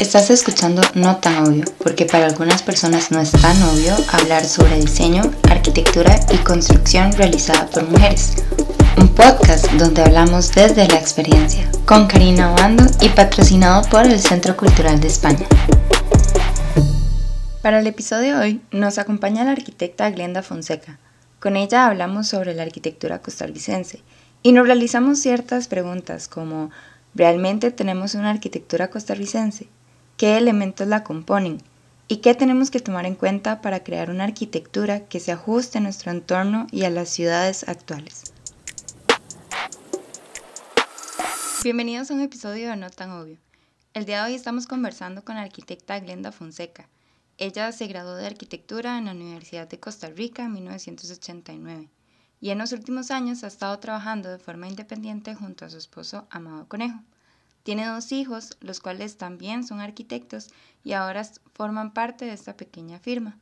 Estás escuchando No tan obvio, porque para algunas personas no es tan obvio hablar sobre diseño, arquitectura y construcción realizada por mujeres. Un podcast donde hablamos desde la experiencia, con Karina Obando y patrocinado por el Centro Cultural de España. Para el episodio de hoy nos acompaña la arquitecta Glenda Fonseca. Con ella hablamos sobre la arquitectura costarricense y nos realizamos ciertas preguntas como ¿realmente tenemos una arquitectura costarricense? Qué elementos la componen y qué tenemos que tomar en cuenta para crear una arquitectura que se ajuste a nuestro entorno y a las ciudades actuales. Bienvenidos a un episodio de No tan obvio. El día de hoy estamos conversando con la arquitecta Glenda Fonseca. Ella se graduó de arquitectura en la Universidad de Costa Rica en 1989 y en los últimos años ha estado trabajando de forma independiente junto a su esposo Amado Conejo. Tiene dos hijos, los cuales también son arquitectos y ahora forman parte de esta pequeña firma.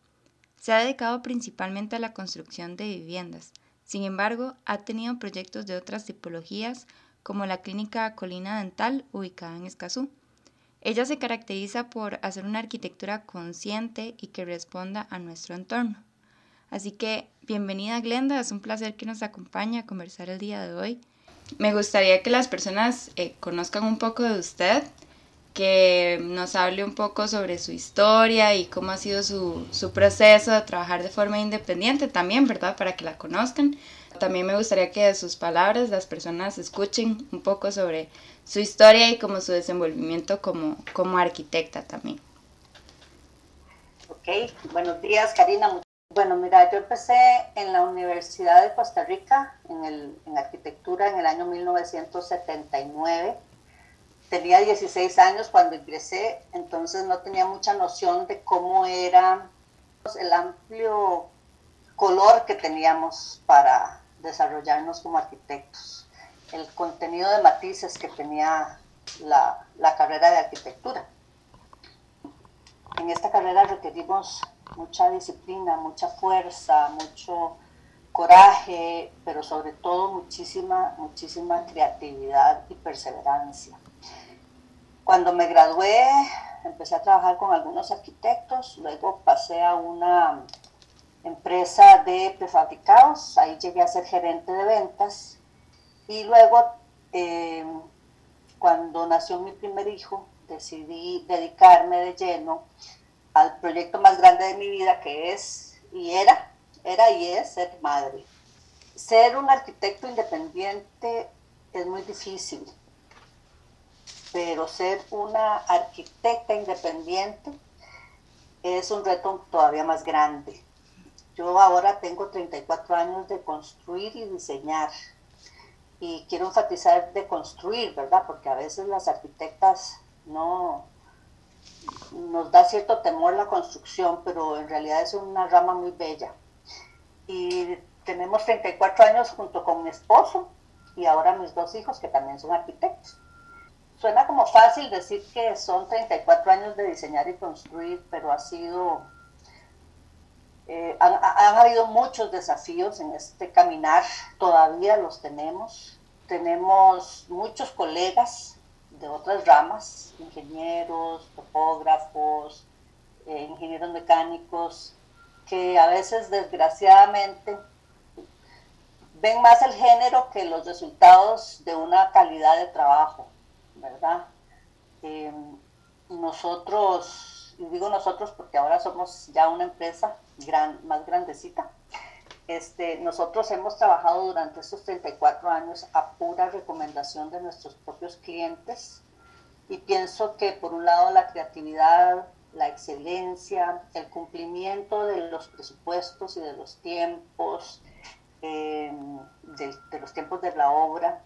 Se ha dedicado principalmente a la construcción de viviendas. Sin embargo, ha tenido proyectos de otras tipologías, como la clínica Colina Dental, ubicada en Escazú. Ella se caracteriza por hacer una arquitectura consciente y que responda a nuestro entorno. Así que, bienvenida Glenda, es un placer que nos acompañe a conversar el día de hoy me gustaría que las personas eh, conozcan un poco de usted, que nos hable un poco sobre su historia y cómo ha sido su, su proceso de trabajar de forma independiente también, ¿verdad? Para que la conozcan. También me gustaría que de sus palabras las personas escuchen un poco sobre su historia y como su desenvolvimiento como, como arquitecta también. Ok, buenos días Karina, bueno, mira, yo empecé en la Universidad de Costa Rica en, el, en arquitectura en el año 1979. Tenía 16 años cuando ingresé, entonces no tenía mucha noción de cómo era el amplio color que teníamos para desarrollarnos como arquitectos, el contenido de matices que tenía la, la carrera de arquitectura. En esta carrera requerimos mucha disciplina, mucha fuerza, mucho coraje, pero sobre todo muchísima, muchísima creatividad y perseverancia. Cuando me gradué, empecé a trabajar con algunos arquitectos, luego pasé a una empresa de prefabricados, ahí llegué a ser gerente de ventas y luego eh, cuando nació mi primer hijo decidí dedicarme de lleno al proyecto más grande de mi vida que es y era, era y es ser madre. Ser un arquitecto independiente es muy difícil, pero ser una arquitecta independiente es un reto todavía más grande. Yo ahora tengo 34 años de construir y diseñar y quiero enfatizar de construir, ¿verdad? Porque a veces las arquitectas no, nos da cierto temor la construcción, pero en realidad es una rama muy bella. Y tenemos 34 años junto con mi esposo y ahora mis dos hijos que también son arquitectos. Suena como fácil decir que son 34 años de diseñar y construir, pero ha sido, eh, han, han habido muchos desafíos en este caminar, todavía los tenemos. Tenemos muchos colegas de otras ramas, ingenieros, topógrafos, eh, ingenieros mecánicos, que a veces desgraciadamente ven más el género que los resultados de una calidad de trabajo, ¿verdad? Em, nosotros, y digo nosotros porque ahora somos ya una empresa gran, más grandecita, este, nosotros hemos trabajado durante estos 34 años a pura recomendación de nuestros propios clientes. Y pienso que por un lado la creatividad, la excelencia, el cumplimiento de los presupuestos y de los tiempos, em, de, los tiempos de la obra,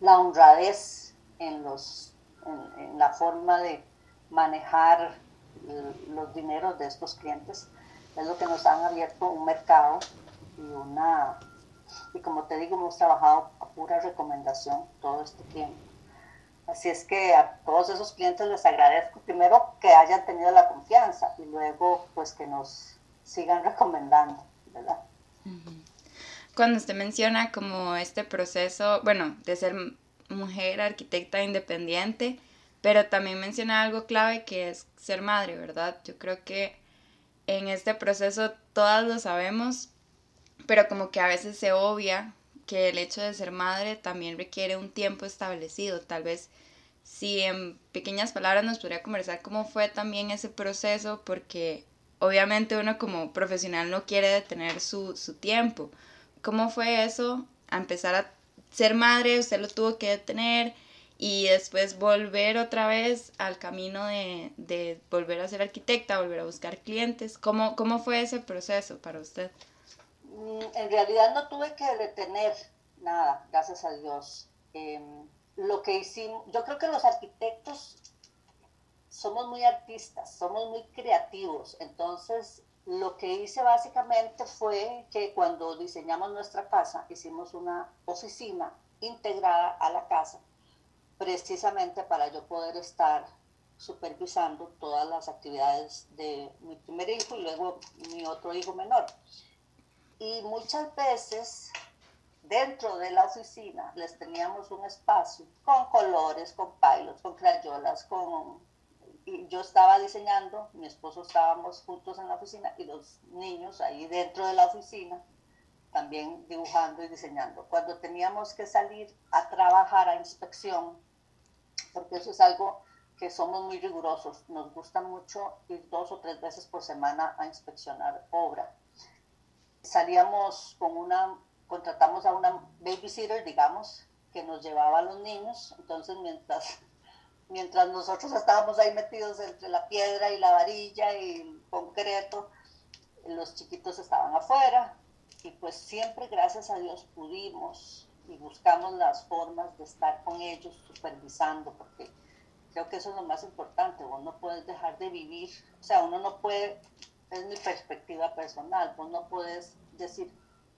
la honradez en, los, en la forma de manejar los dineros de estos clientes, es lo que nos han abierto un mercado y una, y como te digo, hemos trabajado a pura recomendación todo este tiempo. Así es que a todos esos clientes les agradezco primero que hayan tenido la confianza y luego pues que nos sigan recomendando, ¿verdad? Cuando usted menciona como este proceso, bueno, de ser mujer arquitecta independiente, pero también menciona algo clave que es ser madre, ¿verdad? Yo creo que en este proceso todas lo sabemos, pero como que a veces se obvia que el hecho de ser madre también requiere un tiempo establecido. Tal vez si en pequeñas palabras nos podría conversar cómo fue también ese proceso, porque obviamente uno como profesional no quiere detener su, su tiempo. ¿Cómo fue eso? A empezar a ser madre, usted lo tuvo que detener y después volver otra vez al camino de, de volver a ser arquitecta, volver a buscar clientes. ¿Cómo, ¿Cómo fue ese proceso para usted? Mm, en realidad no tuve que detener nada, gracias a Dios. Em, lo que hicimos, yo creo que los arquitectos somos muy artistas, somos muy creativos, entonces lo que hice básicamente fue que cuando diseñamos nuestra casa, hicimos una oficina integrada a la casa, precisamente para yo poder estar supervisando todas las actividades de mi primer hijo y luego mi otro hijo menor. Y muchas veces dentro de la oficina les teníamos un espacio con colores, con pilots, con crayolas, con... Y yo estaba diseñando, mi esposo estábamos juntos en la oficina y los niños ahí dentro de la oficina también dibujando y diseñando. Cuando teníamos que salir a trabajar a inspección, porque eso es algo que somos muy rigurosos, nos gusta mucho ir dos o tres veces por semana a inspeccionar obra. Salíamos con una contratamos a una babysitter, digamos, que nos llevaba a los niños. Entonces, mientras, mientras nosotros estábamos ahí metidos entre la piedra y la varilla y el concreto, los chiquitos estaban afuera. Y pues siempre, gracias a Dios, pudimos y buscamos las formas de estar con ellos supervisando, porque creo que eso es lo más importante. Vos no puedes dejar de vivir, o sea, uno no puede, es mi perspectiva personal, vos no puedes decir,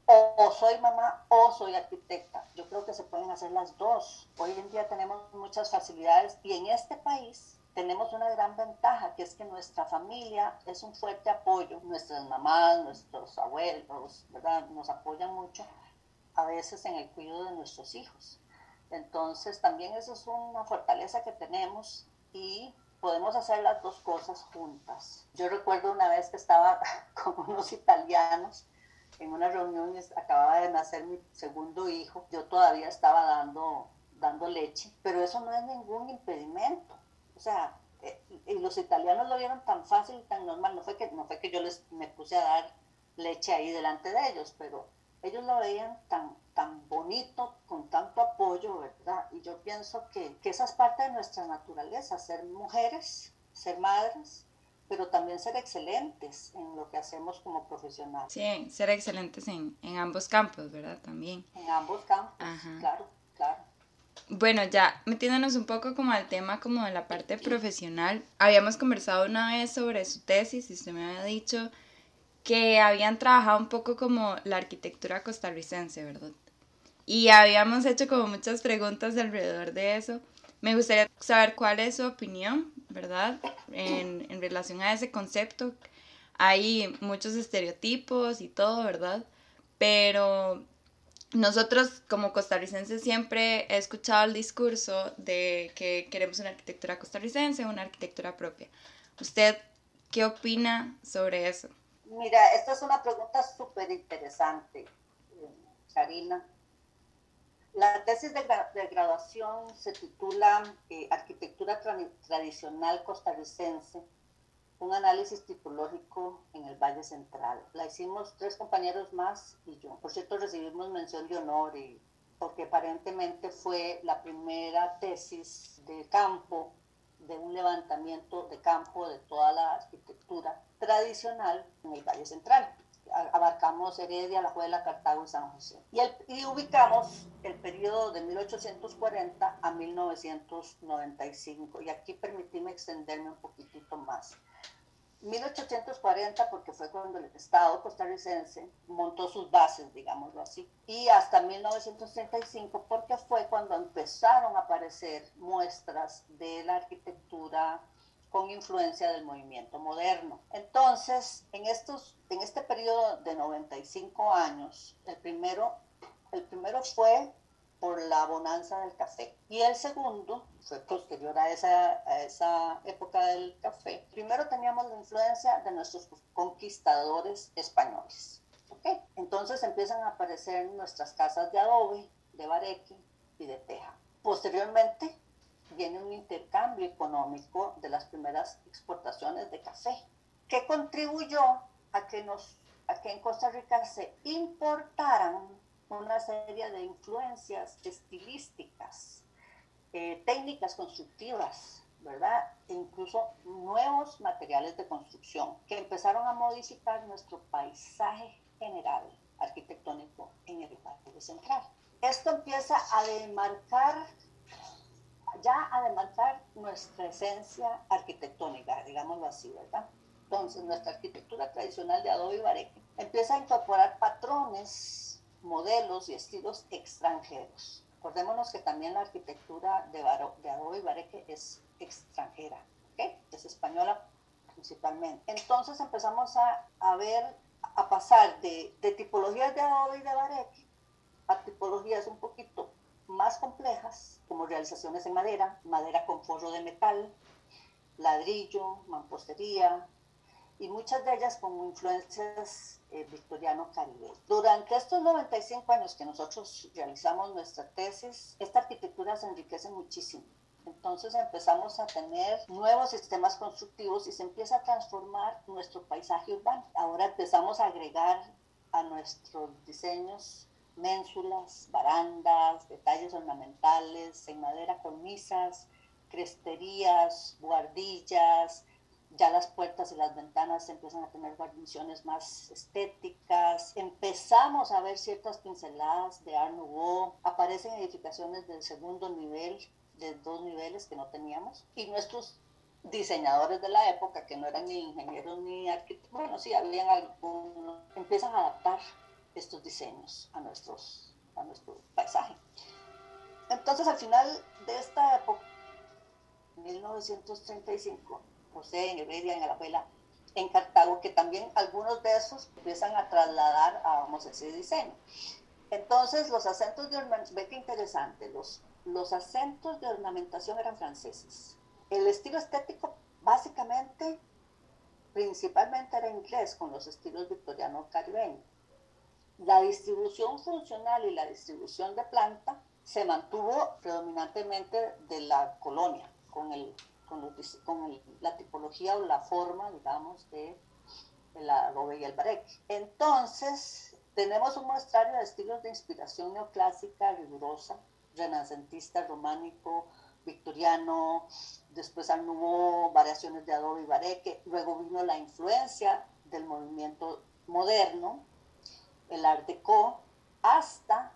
o, soy mamá o soy arquitecta. Yo creo que se pueden hacer las dos. Hoy en día tenemos muchas facilidades y en este país tenemos una gran ventaja, que es que nuestra familia es un fuerte apoyo. Nuestras mamás, nuestros abuelos, ¿verdad? Nos apoyan mucho a veces en el cuidado de nuestros hijos. Entonces también eso es una fortaleza que tenemos y podemos hacer las dos cosas juntas. Yo recuerdo una vez que estaba con unos italianos en una reunión acababa de nacer mi segundo hijo, yo todavía estaba dando, dando leche, pero eso no es ningún impedimento. O sea, eh, y los italianos lo vieron tan fácil y tan normal, no fue que, no fue que yo les me puse a dar leche ahí delante de ellos, pero ellos lo veían tan, tan bonito, con tanto apoyo, ¿verdad? Y yo pienso que, que esa es parte de nuestra naturaleza, ser mujeres, ser madres, pero también ser excelentes en lo que hacemos como profesionales. Sí, ser excelentes en, en ambos campos, ¿verdad? También. En ambos campos, claro, claro. Bueno, ya metiéndonos un poco como al tema como de la parte profesional, habíamos conversado una vez sobre su tesis y usted me había dicho que habían trabajado un poco como la arquitectura costarricense, ¿verdad? Y habíamos hecho como muchas preguntas alrededor de eso. Me gustaría saber cuál es su opinión, ¿verdad? En, en relación a ese concepto. Hay muchos estereotipos y todo, ¿verdad? Pero nosotros como costarricenses siempre he escuchado el discurso de que queremos una arquitectura costarricense, una arquitectura propia. ¿Usted qué opina sobre eso? Mira, esta es una pregunta súper interesante, eh, Karina. La tesis de, graduación se titula eh, Arquitectura Tradicional Costarricense, un análisis tipológico en el Valle Central. La hicimos tres compañeros más y yo. Por cierto, recibimos mención de honor porque aparentemente fue la primera tesis de campo, de un levantamiento de campo de toda la arquitectura tradicional en el Valle Central abarcamos Heredia, La Juela, Cartago y San José. Y, ubicamos el periodo de 1840 a 1995. Y aquí permitíme extenderme un poquitito más. 1840 porque fue cuando el Estado costarricense montó sus bases, digámoslo así, y hasta 1935 porque fue cuando empezaron a aparecer muestras de la arquitectura con influencia del movimiento moderno. Entonces, en, estos, en este periodo de 95 años, el primero, el primero fue por la bonanza del café. Y el segundo fue posterior a esa, a esa época del café. Primero teníamos la influencia de nuestros conquistadores españoles. ¿okay? Entonces empiezan a aparecer nuestras casas de adobe, de bareque y de teja. Posteriormente viene un intercambio económico de las primeras exportaciones de café, que contribuyó a que, nos, a que en Costa Rica se importaran una serie de influencias estilísticas, eh, técnicas constructivas, ¿verdad? E incluso nuevos materiales de construcción que empezaron a modificar nuestro paisaje general arquitectónico en el Valle Central. Esto empieza a demarcar, ya a demarcar nuestra esencia arquitectónica, digámoslo así, ¿verdad? Entonces, nuestra arquitectura tradicional de adobe y bareque empieza a incorporar patrones modelos y estilos extranjeros. Acordémonos que también la arquitectura de, de adobe y bareque es extranjera, ¿okay? es española principalmente. Entonces empezamos a, a ver, a pasar de, de, tipologías de adobe y de bareque a tipologías un poquito más complejas, como realizaciones en madera, madera con forro de metal, ladrillo, mampostería, y muchas de ellas con influencias eh, victoriano-caribe. Durante estos 95 años que nosotros realizamos nuestra tesis, esta arquitectura se enriquece muchísimo. Entonces empezamos a tener nuevos sistemas constructivos y se empieza a transformar nuestro paisaje urbano. Ahora empezamos a agregar a nuestros diseños ménsulas, barandas, detalles ornamentales en madera, cornisas, cresterías, guardillas, ya las puertas y las ventanas empiezan a tener guarniciones más estéticas, empezamos a ver ciertas pinceladas de Art Nouveau, aparecen edificaciones del segundo nivel, de dos niveles que no teníamos, y nuestros diseñadores de la época, que no eran ni ingenieros ni arquitectos, bueno, sí, habían algunos, empiezan a adaptar estos diseños a, nuestros, a nuestro paisaje. Entonces, al final de esta época, 1935, José, en Heredia, en Alajuela, en Cartago, que también algunos de esos empiezan a trasladar a, vamos decir, diseño. Entonces, los acentos de ornamentación, ve qué interesante, los, los acentos de ornamentación eran franceses. El estilo estético, básicamente, principalmente era inglés, con los estilos victoriano-caribeños. La distribución funcional y la distribución de planta se mantuvo predominantemente de la colonia, con el con, la tipología o la forma, digamos, de, la adobe y el bareque. Entonces, tenemos un muestrario de estilos de inspiración neoclásica, rigurosa, renacentista, románico, victoriano, después nuevo variaciones de adobe y bareque, luego vino la influencia del movimiento moderno, el Art Deco, hasta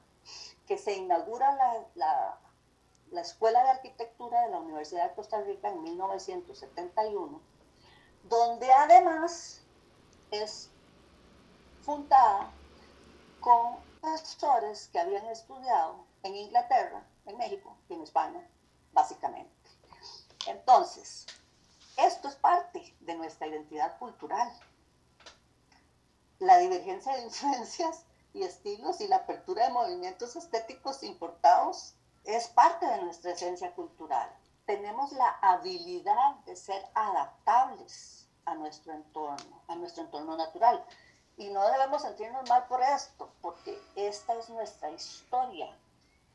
que se inaugura la Escuela de Arquitectura de la Universidad de Costa Rica en 1971, donde además es fundada con profesores que habían estudiado en Inglaterra, en México y en España, básicamente. Entonces, esto es parte de nuestra identidad cultural. La divergencia de influencias y estilos y la apertura de movimientos estéticos importados es parte de nuestra esencia cultural. Tenemos la habilidad de ser adaptables a nuestro entorno, a nuestro entorno natural. Y no debemos sentirnos mal por esto, porque esta es nuestra historia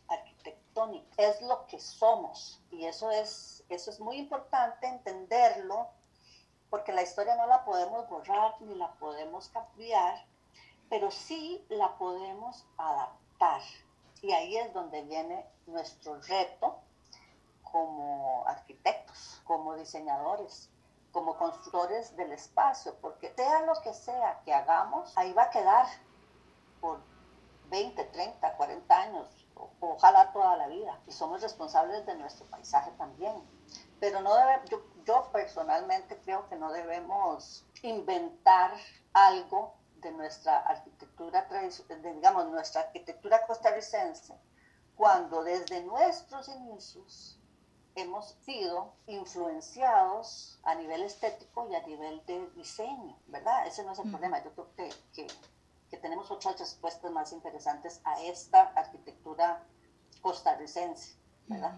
arquitectónica, es lo que somos. Y eso es, eso es muy importante entenderlo, porque la historia no la podemos borrar ni la podemos cambiar, pero sí la podemos adaptar. Y ahí es donde viene nuestro reto como arquitectos, como diseñadores, como constructores del espacio, porque sea lo que sea que hagamos, ahí va a quedar por 20, 30, 40 años, ojalá toda la vida, y somos responsables de nuestro paisaje también. Pero no debe, yo, yo personalmente creo que no debemos inventar algo de nuestra arquitectura, de, digamos, nuestra arquitectura costarricense, cuando desde nuestros inicios hemos sido influenciados a nivel estético y a nivel de diseño, ¿verdad? Ese no es el problema. Yo creo que, que, que, tenemos otras respuestas más interesantes a esta arquitectura costarricense, ¿verdad?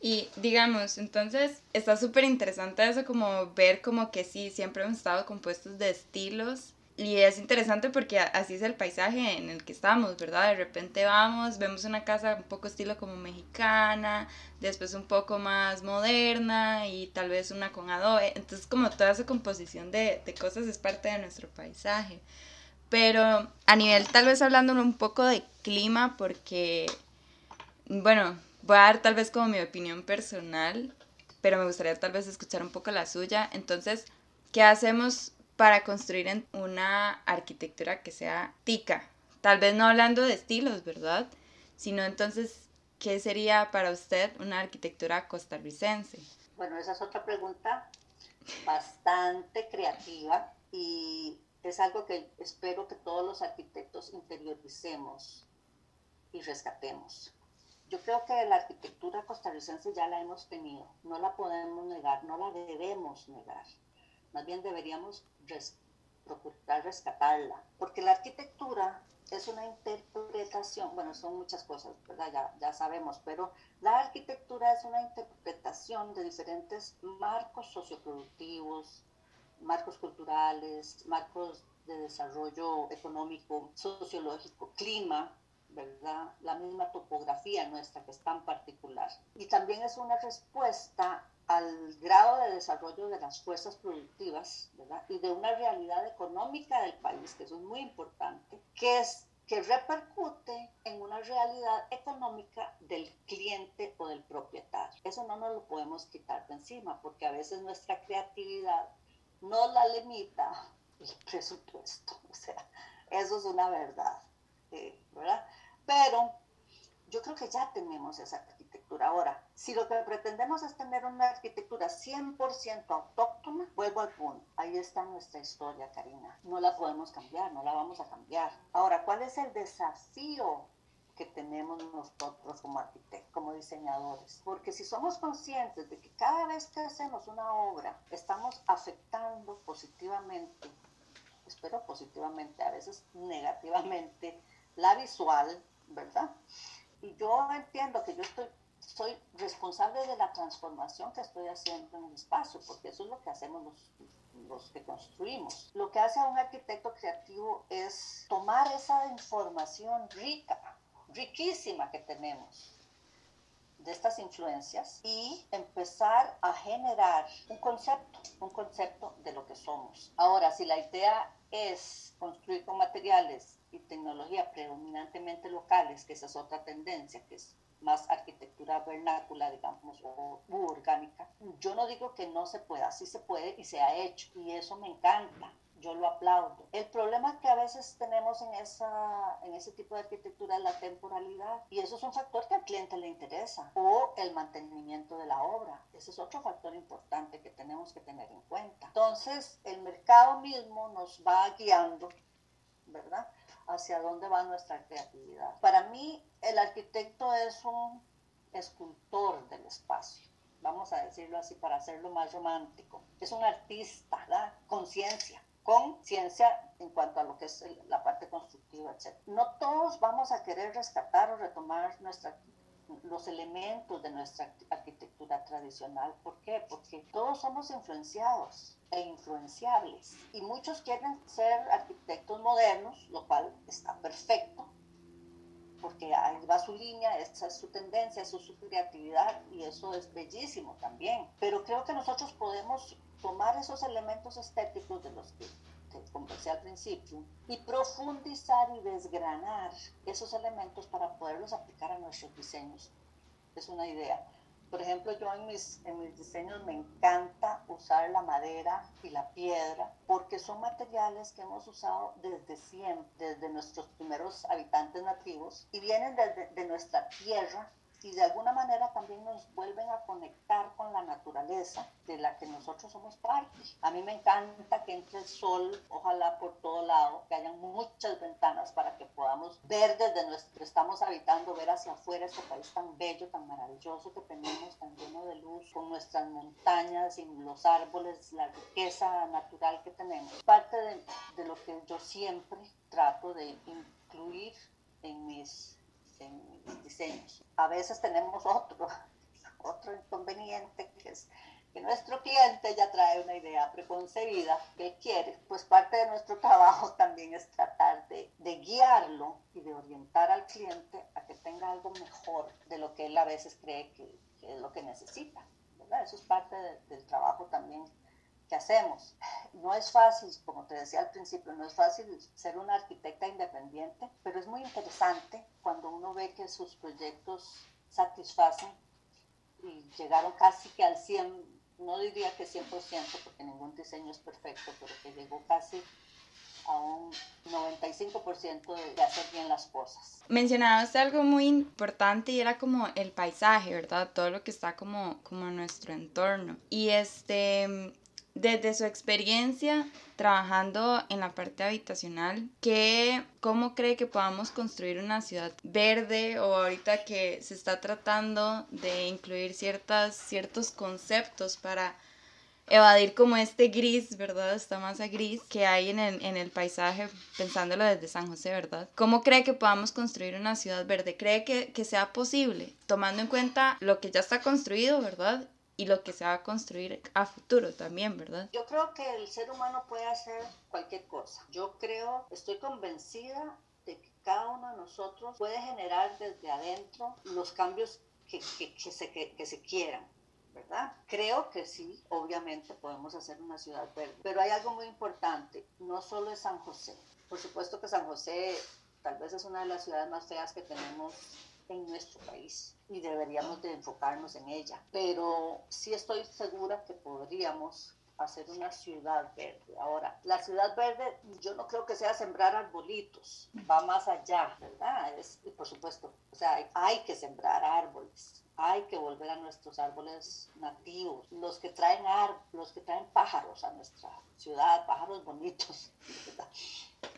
Y digamos, entonces está súper interesante eso como ver como que sí, siempre hemos estado compuestos de estilos y es interesante porque así es el paisaje en el que estamos, ¿verdad? De repente vamos, vemos una casa un poco estilo como mexicana, después un poco más moderna y tal vez una con adobe. Entonces como toda esa composición de, de cosas es parte de nuestro paisaje. Pero a nivel tal vez hablando un poco de clima porque, bueno, voy a dar tal vez como mi opinión personal, pero me gustaría tal vez escuchar un poco la suya. Entonces, ¿qué hacemos para construir una arquitectura que sea tica. Tal vez no hablando de estilos, ¿verdad? Sino entonces, ¿qué sería para usted una arquitectura costarricense? Bueno, esa es otra pregunta bastante creativa y es algo que espero que todos los arquitectos interioricemos y rescatemos. Yo creo que la arquitectura costarricense ya la hemos tenido, no la podemos negar, no la debemos negar más bien deberíamos procurar rescatarla, porque la arquitectura es una interpretación, bueno, son muchas cosas, ¿verdad? Ya, ya sabemos, pero la arquitectura es una interpretación de diferentes marcos socioproductivos, marcos culturales, marcos de desarrollo económico, sociológico, clima, ¿verdad? La misma topografía nuestra que es tan particular. Y también es una respuesta al grado de desarrollo de las fuerzas productivas ¿verdad? y de una realidad económica del país, que eso es muy importante, que, es, que repercute en una realidad económica del cliente o del propietario. Eso no nos lo podemos quitar de encima, porque a veces nuestra creatividad no la limita el presupuesto. O sea, eso es una verdad, eh, ¿verdad? Pero yo creo que ya tenemos esa arquitectura. Ahora, si lo que pretendemos es tener una arquitectura 100% autóctona, vuelvo al punto. Ahí está nuestra historia, Karina. No la podemos cambiar, no la vamos a cambiar. Ahora, ¿cuál es el desafío que tenemos nosotros como arquitectos, como diseñadores. Porque si somos conscientes de que cada vez que hacemos una obra estamos afectando positivamente, espero positivamente, a veces negativamente, la visual, ¿verdad? Y yo entiendo que yo estoy, soy responsable de la transformación que estoy haciendo en el espacio, porque eso es lo que hacemos los, los que construimos. Lo que hace a un arquitecto creativo es tomar esa información rica, riquísima que tenemos de estas influencias y empezar a generar un concepto, un concepto de lo que somos. Ahora, si la idea es construir con materiales y tecnología predominantemente locales, que esa es otra tendencia, que es más arquitectura vernácula, digamos, o orgánica. Yo no digo que no se pueda, sí se puede y se ha hecho, y eso me encanta, yo lo aplaudo. El problema que a veces tenemos en, esa, en ese tipo de arquitectura es la temporalidad, y eso es un factor que al cliente le interesa, o el mantenimiento de la obra. Ese es otro factor importante que tenemos que tener en cuenta. Entonces, el mercado mismo nos va guiando, ¿verdad? hacia dónde va nuestra creatividad. Para mí, el arquitecto es un escultor del espacio, vamos a decirlo así para hacerlo más romántico. Es un artista, ¿verdad? Conciencia, conciencia en cuanto a lo que es la parte constructiva, etc. No todos vamos a querer rescatar o retomar nuestra los elementos de nuestra arquitectura tradicional. ¿Por qué? Porque todos somos influenciados e influenciables y muchos quieren ser arquitectos modernos, lo cual está perfecto, porque ahí va su línea, esa es su tendencia, eso es su creatividad y eso es bellísimo también. Pero creo que nosotros podemos tomar esos elementos estéticos de los que conversé al principio, y profundizar y desgranar esos elementos para poderlos aplicar a nuestros diseños. Es una idea. Por ejemplo, yo en mis, en mis diseños me encanta usar la madera y la piedra porque son materiales que hemos usado desde siempre, desde nuestros primeros habitantes nativos y vienen desde de nuestra tierra y de alguna manera también nos vuelven a conectar con la naturaleza de la que nosotros somos parte. A mí me encanta que entre el sol, ojalá por todo lado, que hayan muchas ventanas para que podamos ver desde nuestro, estamos habitando, ver hacia afuera este país tan bello, tan maravilloso que tenemos, tan lleno de luz, con nuestras montañas y los árboles, la riqueza natural que tenemos. Parte de, de lo que yo siempre trato de incluir en mis en diseños. A veces tenemos otro, otro inconveniente que es que nuestro cliente ya trae una idea preconcebida que quiere, pues parte de nuestro trabajo también es tratar de, guiarlo y de orientar al cliente a que tenga algo mejor de lo que él a veces cree que, es lo que necesita. Eso es parte de, del trabajo también que hacemos. No es fácil, como te decía al principio, no es fácil ser una arquitecta independiente, pero es muy interesante cuando uno ve que sus proyectos satisfacen y llegaron casi que al 100 no diría que 100%, porque ningún diseño es perfecto, pero que llegó casi a un 95% de, hacer bien las cosas. Mencionaste algo muy importante y era como el paisaje, ¿verdad? Todo lo que está como, como en nuestro entorno. Y este, desde su experiencia trabajando en la parte habitacional, ¿qué, ¿cómo cree que podamos construir una ciudad verde o ahorita que se está tratando de incluir ciertas, ciertos conceptos para evadir como este gris, ¿verdad? Esta masa gris que hay en el, en el paisaje, pensándolo desde San José, ¿verdad? ¿Cómo cree que podamos construir una ciudad verde? ¿Cree que, que sea posible, tomando en cuenta lo que ya está construido, ¿verdad? Y lo que se va a construir a futuro también, ¿verdad? Yo creo que el ser humano puede hacer cualquier cosa. Yo creo, estoy convencida de que cada uno de nosotros puede generar desde adentro los cambios que, que, que se, que, se quieran. ¿verdad? Creo que sí, obviamente podemos hacer una ciudad verde, pero hay algo muy importante, no solo es San José. Por supuesto que San José tal vez es una de las ciudades más feas que tenemos en nuestro país y deberíamos de enfocarnos en ella. Pero sí estoy segura que podríamos hacer una ciudad verde. Ahora, la ciudad verde yo no creo que sea sembrar arbolitos, va más allá, ¿verdad? Es, por supuesto, o sea, hay que sembrar árboles, hay que volver a nuestros árboles nativos, los que traen ar los que traen pájaros a nuestra ciudad, pájaros bonitos.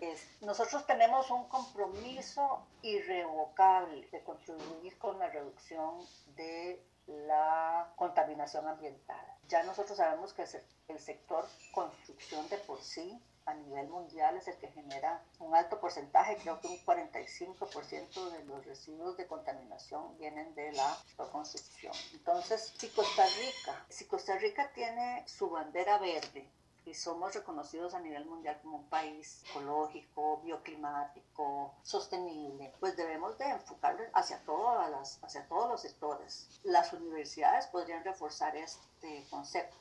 Es, nosotros tenemos un compromiso irrevocable de contribuir con la reducción de la contaminación ambiental. Ya nosotros sabemos que el sector construcción de por sí a nivel mundial es el que genera un alto porcentaje, creo que un 45% de los residuos de contaminación vienen de la construcción. Entonces, si Costa Rica, si Costa Rica tiene su bandera verde y somos reconocidos a nivel mundial como un país ecológico, bioclimático, sostenible, pues debemos de enfocarlo hacia, todas las, hacia todos los sectores. Las universidades podrían reforzar este concepto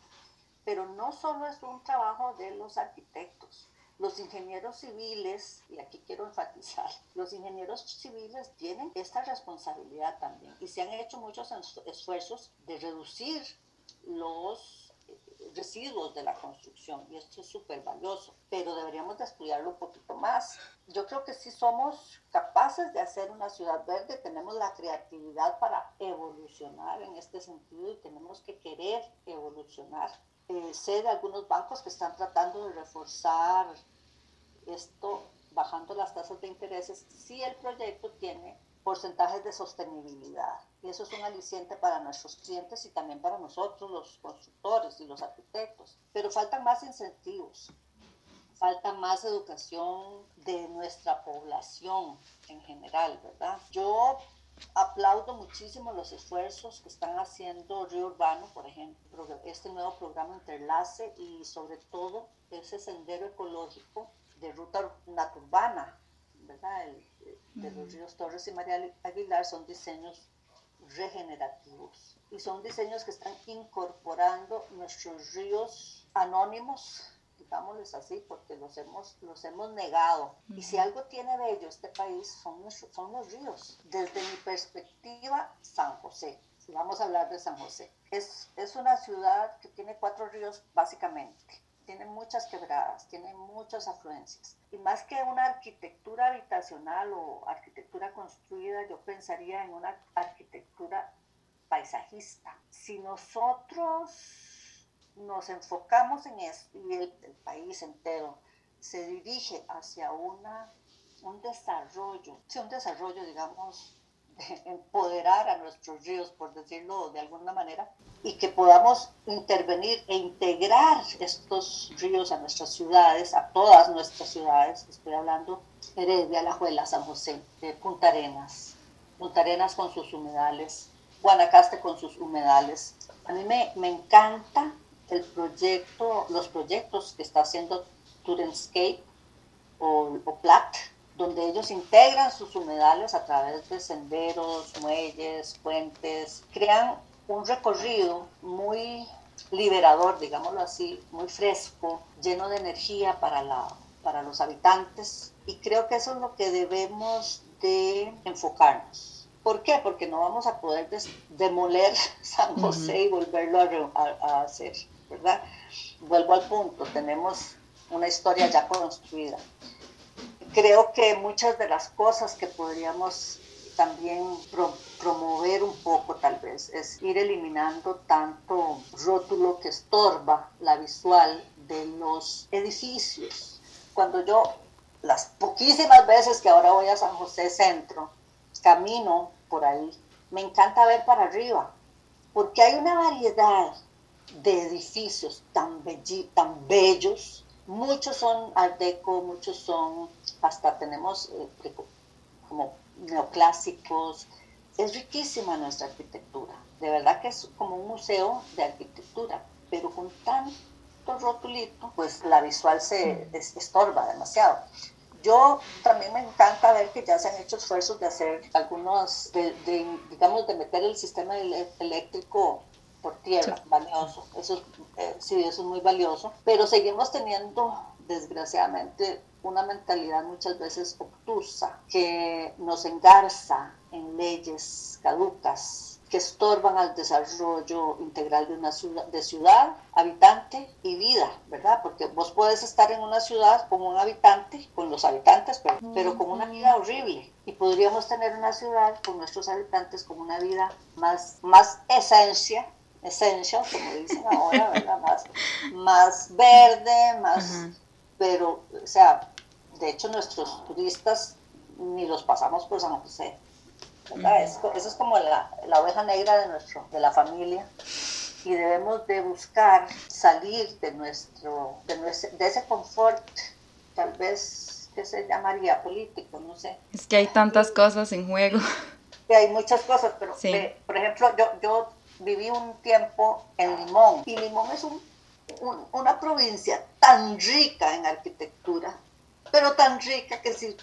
pero no solo es un trabajo de los arquitectos. Los ingenieros civiles, y aquí quiero enfatizar, los ingenieros civiles tienen esta responsabilidad también y se han hecho muchos esfuerzos de reducir los eh, residuos de la construcción y esto es súper valioso, pero deberíamos de estudiarlo un poquito más. Yo creo que sí somos capaces de hacer una ciudad verde, tenemos la creatividad para evolucionar en este sentido y tenemos que querer evolucionar eh, sé de algunos bancos que están tratando de reforzar esto bajando las tasas de intereses si el proyecto tiene porcentajes de sostenibilidad. Y eso es un aliciente para nuestros clientes y también para nosotros, los constructores y los arquitectos. Pero faltan más incentivos, falta más educación de nuestra población en general, ¿verdad? Yo aplaudo muchísimo los esfuerzos que están haciendo Río Urbano, por ejemplo, este nuevo programa Interlace y sobre todo ese sendero ecológico de ruta naturbana, ¿verdad? de los ríos Torres y María Aguilar son diseños regenerativos y son diseños que están incorporando nuestros ríos anónimos digámosles así, porque los hemos, los hemos negado. Y si algo tiene bello este país son, son los ríos. Desde mi perspectiva, San José. Vamos a hablar de San José. Es, es una ciudad que tiene cuatro ríos básicamente. Tiene muchas quebradas, tiene muchas afluencias. Y más que una arquitectura habitacional o arquitectura construida, yo pensaría en una arquitectura paisajista. Si nosotros nos enfocamos en esto y el, país entero. Se dirige hacia una, un desarrollo, sí, un desarrollo, digamos, de empoderar a nuestros ríos, por decirlo de alguna manera, y que podamos intervenir e integrar estos ríos a nuestras ciudades, a todas nuestras ciudades, estoy hablando Heredia, Alajuela, San José, de Punta Arenas, Punta Arenas con sus humedales, Guanacaste con sus humedales. A mí me, me encanta el proyecto, los proyectos que está haciendo Turenscape o, o PLAT, donde ellos integran sus humedales a través de senderos, muelles, puentes, crean un recorrido muy liberador, digámoslo así, muy fresco, lleno de energía para, la, para los habitantes. Y creo que eso es lo que debemos de enfocarnos. ¿Por qué? Porque no vamos a poder demoler San José y volverlo a, hacer, ¿verdad? Vuelvo al punto, tenemos una historia ya construida. Creo que muchas de las cosas que podríamos también promover un poco tal vez es ir eliminando tanto rótulo que estorba la visual de los edificios. Cuando yo, las poquísimas veces que ahora voy a San José Centro, camino por ahí, me encanta ver para arriba, porque hay una variedad de edificios tan, tan bellos. Muchos son art deco, muchos son, hasta tenemos eh, como neoclásicos. Es riquísima nuestra arquitectura. De verdad que es como un museo de arquitectura, pero con tanto rotulito, pues la visual se estorba demasiado. Yo también me encanta ver que ya se han hecho esfuerzos de hacer algunos, de, digamos, de meter el sistema eléctrico por tierra, valioso. Eso, eh, sí, eso es muy valioso. Pero seguimos teniendo, desgraciadamente, una mentalidad muchas veces obtusa que nos engarza en leyes caducas que estorban al desarrollo integral de una ciudad, de ciudad, habitante y vida, ¿verdad? Porque vos puedes estar en una ciudad como un habitante, con los habitantes, pero, pero con una vida horrible. Y podríamos tener una ciudad con nuestros habitantes con una vida más, más esencia, essential, como dicen ahora, ¿verdad? Más, más verde, más... Pero, o sea, de hecho, nuestros turistas ni los pasamos por San José. Eso, es como la, la, oveja negra de, nuestro, de la familia y debemos de buscar salir de, nuestro, de, de ese confort, tal vez que se llamaría político, no sé. Es que hay tantas cosas en juego. Que hay muchas cosas, pero por ejemplo, yo, yo viví un tiempo en Limón y Limón es un, una provincia tan rica en arquitectura pero tan rica que si,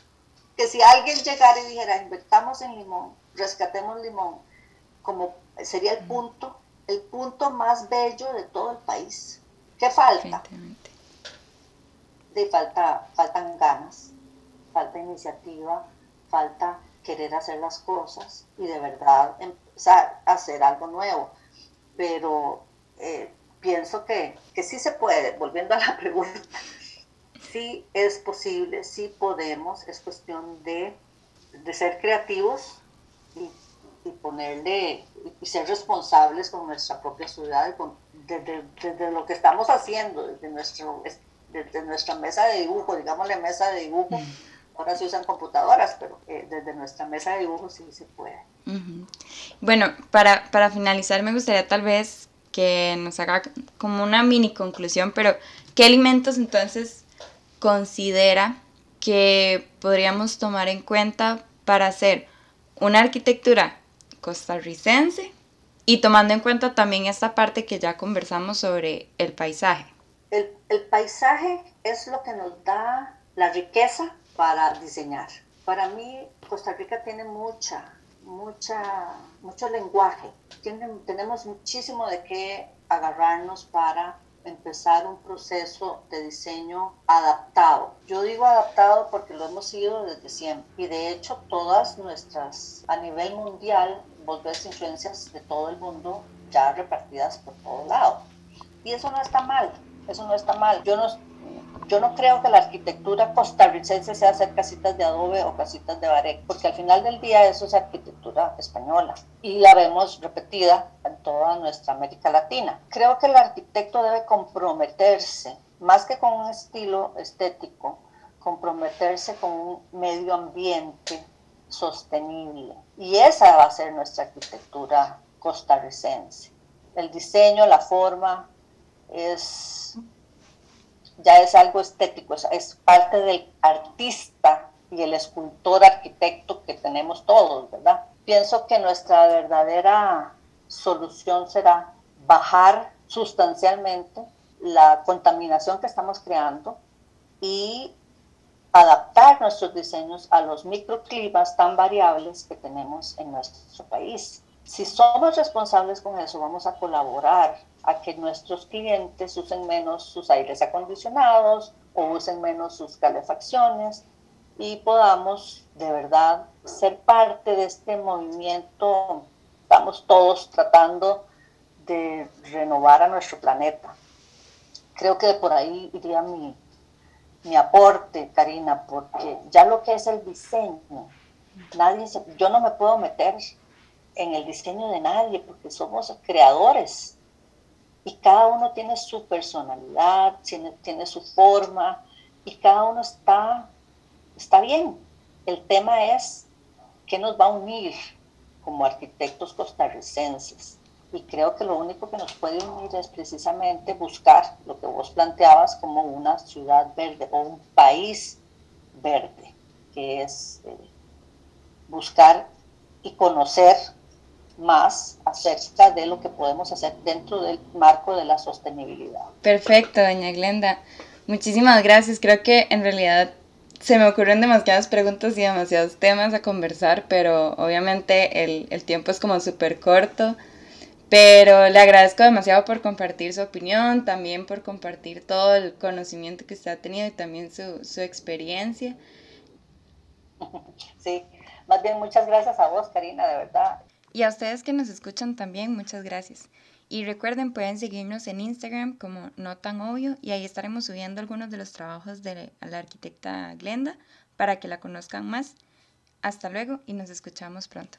que si alguien llegara y dijera, invertamos en limón, rescatemos limón, como sería el punto, el punto más bello de todo el país. ¿Qué falta? De falta, faltan ganas, falta iniciativa, falta querer hacer las cosas y de verdad a hacer algo nuevo. Pero eh, pienso que, que sí se puede, volviendo a la pregunta, sí es posible, sí podemos, es cuestión de, ser creativos y, ponerle y ser responsables con nuestra propia ciudad, desde, lo que estamos haciendo, desde, nuestro, desde nuestra mesa de dibujo, digámosle mesa de dibujo. Mm. Ahora se usan computadoras, pero eh, desde nuestra mesa de dibujo sí se puede. Bueno, para, para finalizar me gustaría tal vez que nos haga como una mini conclusión, pero ¿qué alimentos entonces considera que podríamos tomar en cuenta para hacer una arquitectura costarricense y tomando en cuenta también esta parte que ya conversamos sobre el paisaje. El, paisaje es lo que nos da la riqueza para diseñar. Para mí, Costa Rica tiene mucha, mucha, mucho lenguaje. tenemos muchísimo de qué agarrarnos para empezar un proceso de diseño adaptado. Yo digo adaptado porque lo hemos sido desde siempre y de hecho todas nuestras, a nivel mundial, vos ves influencias de todo el mundo ya repartidas por todo lado. Y eso no está mal, eso no está mal. Yo no, yo no creo que la arquitectura costarricense sea hacer casitas de adobe o casitas de barec, porque al final del día eso es arquitectura española y la vemos repetida en toda nuestra América Latina. Creo que el arquitecto debe comprometerse, más que con un estilo estético, comprometerse con un medio ambiente sostenible. Y esa va a ser nuestra arquitectura costarricense. El diseño, la forma, es ya es algo estético, es, parte del artista y el escultor arquitecto que tenemos todos, ¿verdad? pienso que nuestra verdadera solución será bajar sustancialmente la contaminación que estamos creando y adaptar nuestros diseños a los microclimas tan variables que tenemos en nuestro país. Si somos responsables con eso, vamos a colaborar a que nuestros clientes usen menos sus aires acondicionados o usen menos sus calefacciones y podamos de verdad ser parte de este movimiento. Estamos todos tratando de renovar a nuestro planeta. Creo que por ahí iría mi, mi aporte, Karina, porque ya lo que es el diseño, nadie yo no me puedo meter en el diseño de nadie porque somos creadores y cada uno tiene su personalidad, tiene, tiene su forma y cada uno está, está bien. El tema es qué nos va a unir como arquitectos costarricenses. Y creo que lo único que nos puede unir es precisamente buscar lo que vos planteabas como una ciudad verde o un país verde, que es eh, buscar y conocer más acerca de lo que podemos hacer dentro del marco de la sostenibilidad. Perfecto, doña Glenda. Muchísimas gracias. Creo que en realidad se me ocurren demasiadas preguntas y demasiados temas a conversar, pero obviamente el, el tiempo es como súper corto. Pero le agradezco demasiado por compartir su opinión, también por compartir todo el conocimiento que usted ha tenido y también su, su experiencia. Sí, más bien muchas gracias a vos, Karina, de verdad. Y a ustedes que nos escuchan también, muchas gracias. Y recuerden, pueden seguirnos en Instagram como No Tan Obvio y ahí estaremos subiendo algunos de los trabajos de la arquitecta Glenda para que la conozcan más. Hasta luego y nos escuchamos pronto.